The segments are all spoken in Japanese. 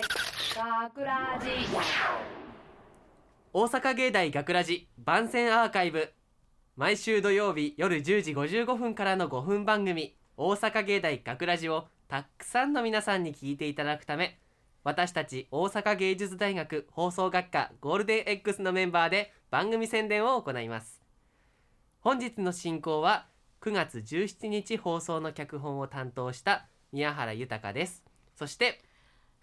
学ラジ大阪芸大学ラジ番宣アーカイブ。毎週土曜日夜10時55分からの5分番組大阪芸大学ラジをたくさんの皆さんに聞いていただくため私たち大阪芸術大学放送学科ゴールデン X のメンバーで番組宣伝を行います。本日の進行は9月17日放送の脚本を担当した宮原豊です。そして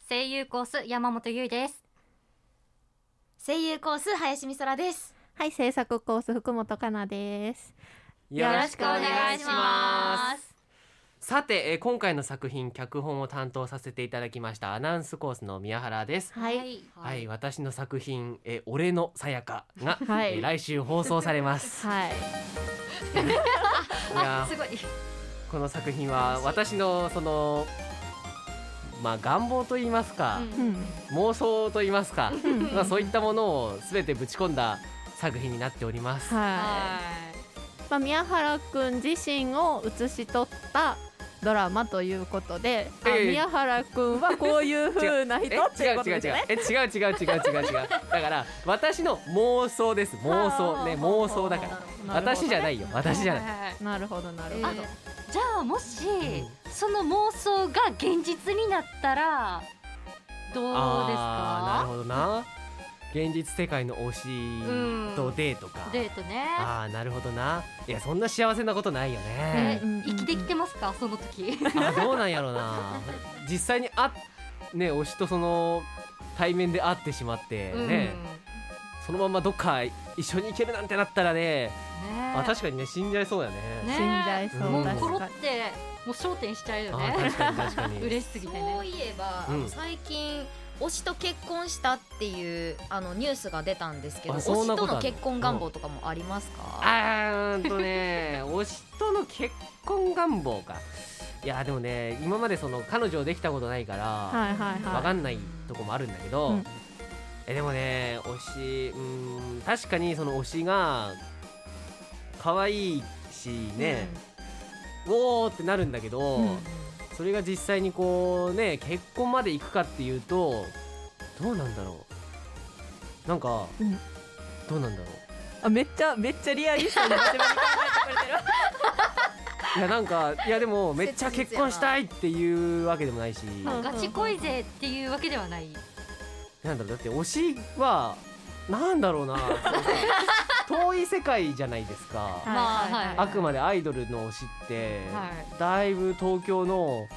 声優コース山本優衣です。声優コース林美空です。はい、制作コース福本かなです。よろしくお願いします。さて、えー今回の作品脚本を担当させていただきましたアナウンスコースの宮原です。はい、はい、私の作品、えー俺のさやかが、はい。えー来週放送されます。はい、いや すごい。ーこの作品は私のそのまあ願望と言いますか、うん、妄想と言いますか、ん。まあそういったものをすべてぶち込んだ作品になっております。はい。はまあ、宮原くん自身を写し取ったドラマということで、あええ。宮原くんはこういう風な人えっていうこと違う違う違う違う。違う違う違う違う違う。だから私の妄想です。妄想。ね妄想だから。私じゃないよ。私じゃない。いなるほどなるえほど。ーじゃあもし、その妄想が現実になったらどうですあーなるかほどな。現実世界の推しとデートか。デートね。ああなるほどな。いやそんな幸せなことないよね。生きてきてますか？その時。あどうなんやろな。実際にあね推しとその対面で会ってしまってね、そのままどっか一緒に行けるなんてなったらねね。あ確かにね死んじゃいそうやね。ね。死んじゃいそう。うん。確コロかに。ってもう焦点しちゃうよあね確かに確かに。嬉しすぎてね。そういえば、うん。最近推しと結婚したっていうあのニュースが出たんですけどあ推しとの結婚願望とかもありますか、あーんとね 推しとの結婚願望か。いやでもね今までその彼女できたことないから、はいはいはい。わかんないとこもあるんだけど、うんえでもね推しうーん確かにその推しが可愛いしね、おーってなるんだけど、うんそれが実際にこうね結婚まで行くかっていうとどうなんだろう。なんか、うん。どうなんだろう。あめっちゃめっちゃリアリストに真面目に考えてくれてる。いやなんかいやでもめっちゃ結婚したいっていうわけでもないし、んガチ恋勢っていうわけではないなんだろうだって推しはなんだろうな 遠い世界じゃないですか、まあはい。あくまでアイドルの推しって、はい。だいぶ東京の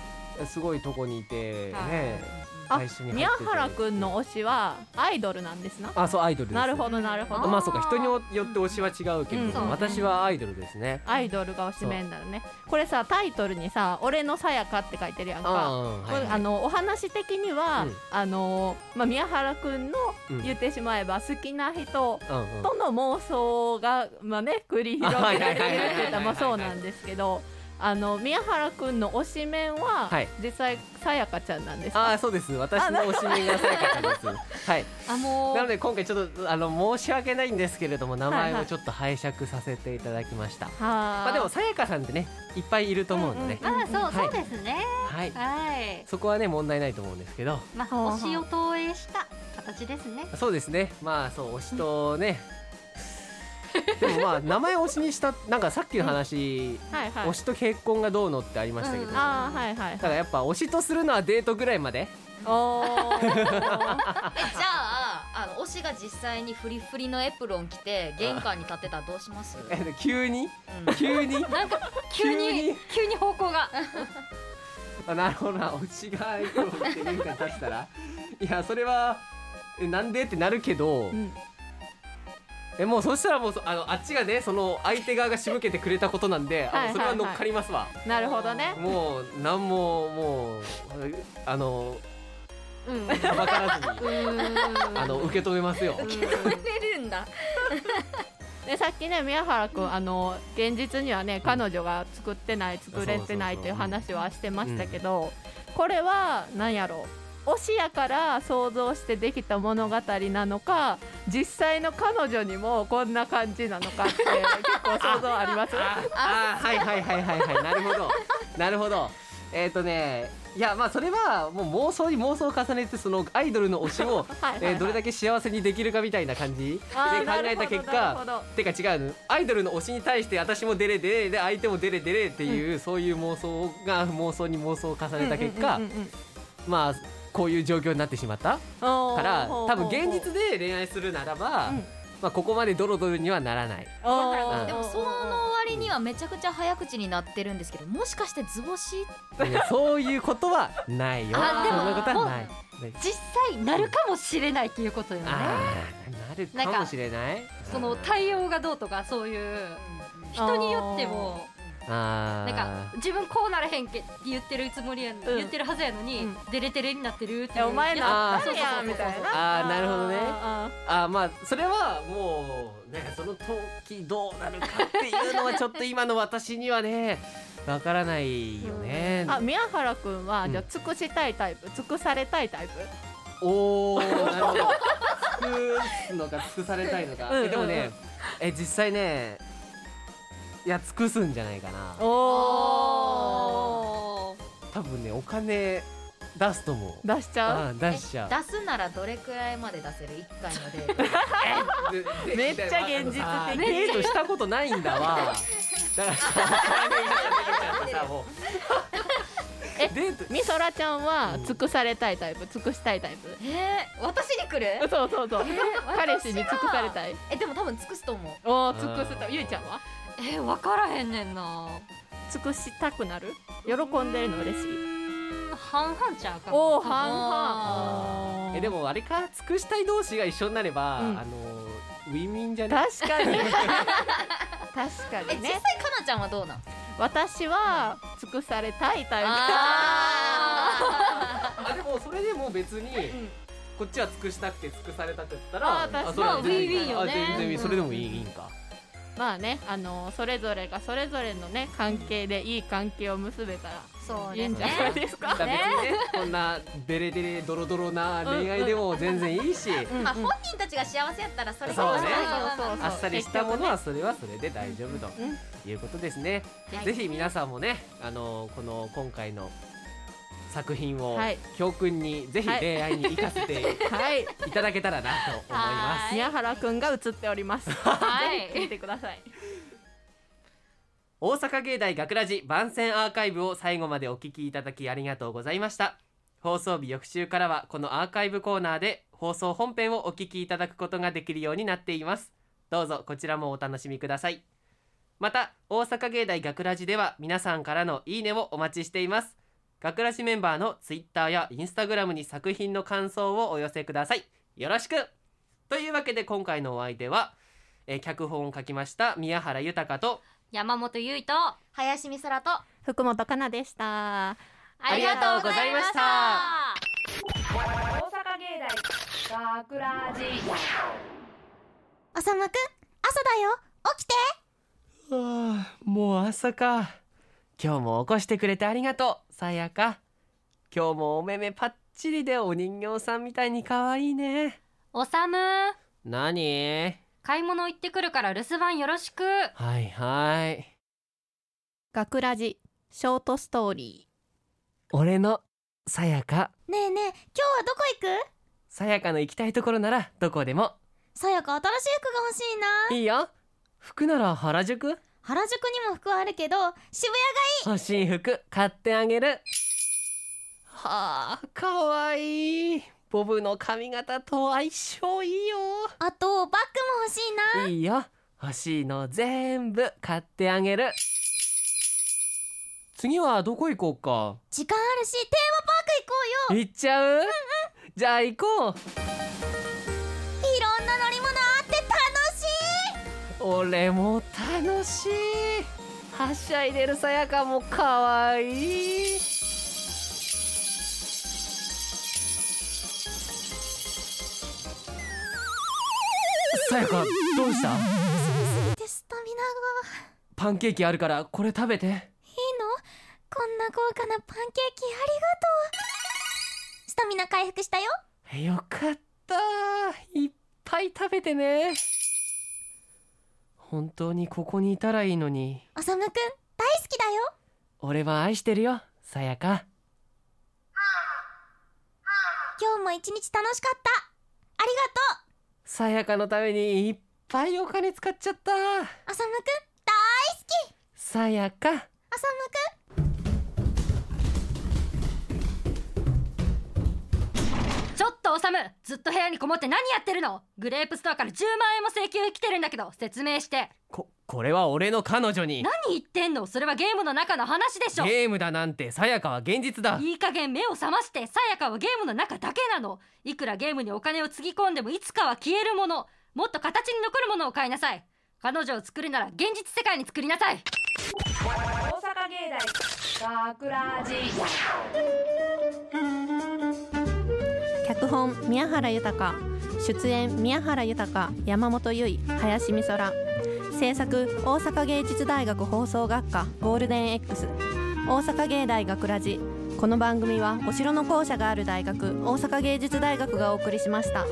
すごいとこにいて、はい。ねあ最初に入宮原くんの推しはアイドルなんですな。あそうアイドルです。なるほどなるほど。まあそうか人によって推しは違うけれども、うん私はアイドルですね。アイドルが推しメンだよね。これさタイトルにさ「俺のさやか」って書いてるやんか。ああ、はいこれあのお話的には、うん。あのまあ、宮原くんのうん。言ってしまえば好きな人との妄想が、まあね、繰り広げられてるって言ったらまあそうなんですけどあの宮原くんの推しメンは、はい。実際さやかちゃんなんですあか？あそうです。私の推しメンがさやかちゃんです。はい。あもうなので今回ちょっとあの申し訳ないんですけれども名前はいはいをちょっと拝借させていただきました、はまあでもさやかさんってねいっぱいいると思うので、うんうん。あそう、はいそうですね。はい。はい。そこはね問題ないと思うんですけど。まあ推しを投影した形ですね。そうですね。まあそう推しとねでもまあ名前推しにしたなんかさっきの話、はいはい。推しと結婚がどうのってありましたけど、うん。だあーはいはい。からやっぱ推しとするのはデートぐらいまで。おー。え じゃああの推しが実際にフリフリのエプロン着て玄関に立ってたらどうします、え急に？うん。急に？なんか急に急に？方向が。あなるほどな。推しがエプロン着て玄関に立ったら。いやそれはえなんで？ってなるけど、うんえもうそしたらもうそあのあっちがねその相手側が仕向けてくれたことなんで、あはいはいはい。それは乗っかりますわ、なるほどね。もう何ももうあのうん。はばからずにあの受け止めますよ。受け止めれるんだ。でさっきね宮原君あの現実にはね彼女が作ってない作れてないっていう話はしてましたけど、これは何やろ推しやから想像してできた物語なのか実際の彼女にもこんな感じなのかって結構想像あります？ああはいはいはいはいはい。なるほど。なるほど。えっ、とねいやまあそれはもう妄想に妄想を重ねてそのアイドルの推しを えーどれだけ幸せにできるかみたいな感じで考えた結果てか違うの。アイドルの推しに対して私もデレデレで相手もデレデレっていう、そういう妄想が妄想に妄想を重ねた結果、まあこういう状況になってしまったから多分現実で恋愛するならば、うんまあ、ここまでドロドロにはならない。おーうんでもその割にはめちゃくちゃ早口になってるんですけどもしかして図星？そういうことはないよ。あでもそんなことはない。ね実際なるかもしれないっていうことよねなるかもしれない。その対応がどうとかそういう人によってもなんか自分こうならへんけって言ってるつもりや、ん。言ってるはずやのに、うん。デレデレになってるっていう。えお前なあーんやみたいな。あーなるほどね。あまあそれはもうねその時どうなるかっていうのはちょっと今の私にはねわからないよね。ーあ宮原くんはうん。じゃあ尽くしたいタイプ？尽くされたいタイプ？おおなるほど。尽くすのか尽くされたいのか。うんうんうん。えでもねえ実際ねいや尽くすんじゃないかな。おー。多分ねお金出すと思う。出しちゃう？あー出しちゃう。出すならどれくらいまで出せる？1回のデートで めっちゃ現実的。デートしたことないんだわ。だからさえデートみそらちゃんはうん尽くされたいタイプ？尽くしたいタイプ？えー、私に来る？そうそうそう。彼氏に尽くされいたい。えでも多分尽くすと思う。おー尽くすたゆいちゃんは？え分からへんねんな。尽くしたくなる？喜んでるの嬉しい。半々ちゃうかお半々。えでもあれか尽くしたい同士が一緒になれば、うん。あのウィンウィンじゃない確かに。確かえ実際にねかなちゃんはどうなん？私は尽くされたいタイプ。ああでもそれでも別に、ん。こっちは尽くしたくて尽くされたくったあらー確かに。ウィンウィンよね。あ全然ウィンうんそれでもいい,、いいんかまあねあのそれぞれがそれぞれのね関係でいい関係を結べたらそういいんじゃですねないですかね。こんなデレデレドロドロな恋愛でも全然いいし、うんまあ本人たちが幸せやったらそれそうね。あっさりしたものはそれはそれで大丈夫とうんいうことですね。はいぜひ皆さんもね、あのこの今回の作品をはい教訓にぜひはい恋愛に生かせてはいいただけたらなと思います。はい宮原くんが映っておりますはいぜひ聞いてください大阪芸大学ラジ番宣アーカイブを最後までお聞きいただきありがとうございました。放送日翌週からはこのアーカイブコーナーで放送本編をお聞きいただくことができるようになっています。どうぞこちらもお楽しみください。また大阪芸大学ラジでは皆さんからのいいねをお待ちしています。学ラジメンバーのツイッターやインスタグラムに作品の感想をお寄せください。よろしく。というわけで今回のお相手は、えー脚本を書きました宮原豊と山本優衣と林美空と福本かなでした。ありがとうございました。大阪芸大学ラジあさむくん朝だよ。起きて。はあ、もう朝か。今日も起こしてくれてありがとう、さやか。今日もお目目パッチリでお人形さんみたいに可愛いね。おさむなに買い物行ってくるから留守番よろしくはいはい。学ラジショートストーリ俺のさやか。ねえねえ今日はどこ行く？さやかの行きたいところならどこでも。さやか新しい服が欲しいないいよ。服なら原宿？原宿にも服はあるけど渋欲しい服買ってあげる。はあ、かわいい。ボブの髪型と相性いいよ。谷あとバッグも欲しいな。いいよ。欲しいの全部買ってあげる。次はどこ行こうか？時間あるしテーマパーク行こうよ。行っちゃう、じゃあ行こうい俺も楽しい。はしゃいでるさやかもかわい。いさやかどうした？でスタミナが。パンケーキあるからこれ食べて。いいの？こんな豪華なパンケーキありがとう。スタミナ回復したよ。よかった。いっぱい食べてね本当にここにいたらいいのに。おさむくん大好きだよ。俺は愛してるよさやか。今日も一日楽しかった。ありがとさやかのためにいっぱいお金使っちゃった。うあさむくん大好き。さやか。あさむちょっとおさむ。ずっと部屋にこもって何やってるの？グレープストアから10万円も請求来てるんだけど説明して。ここれは俺の彼女に。何言ってんの？それはゲームの中の話でしょ。ゲームだなんてさやかは現実だ。いい加減目を覚ましてさやかはゲームの中だけなの。いくらゲームにお金をつぎ込んでもいつかは消えるもの。もっと形に残るものを買いなさい。彼女を作るなら現実世界に作りなさい。大阪芸大学ラジ脚本宮原豊。出演宮原豊山本由依林美空。制作大阪芸術大学放送学科ゴールデン X 大阪芸大学ラジ。この番組はお城の校舎がある大学大阪芸術大学がお送りしました。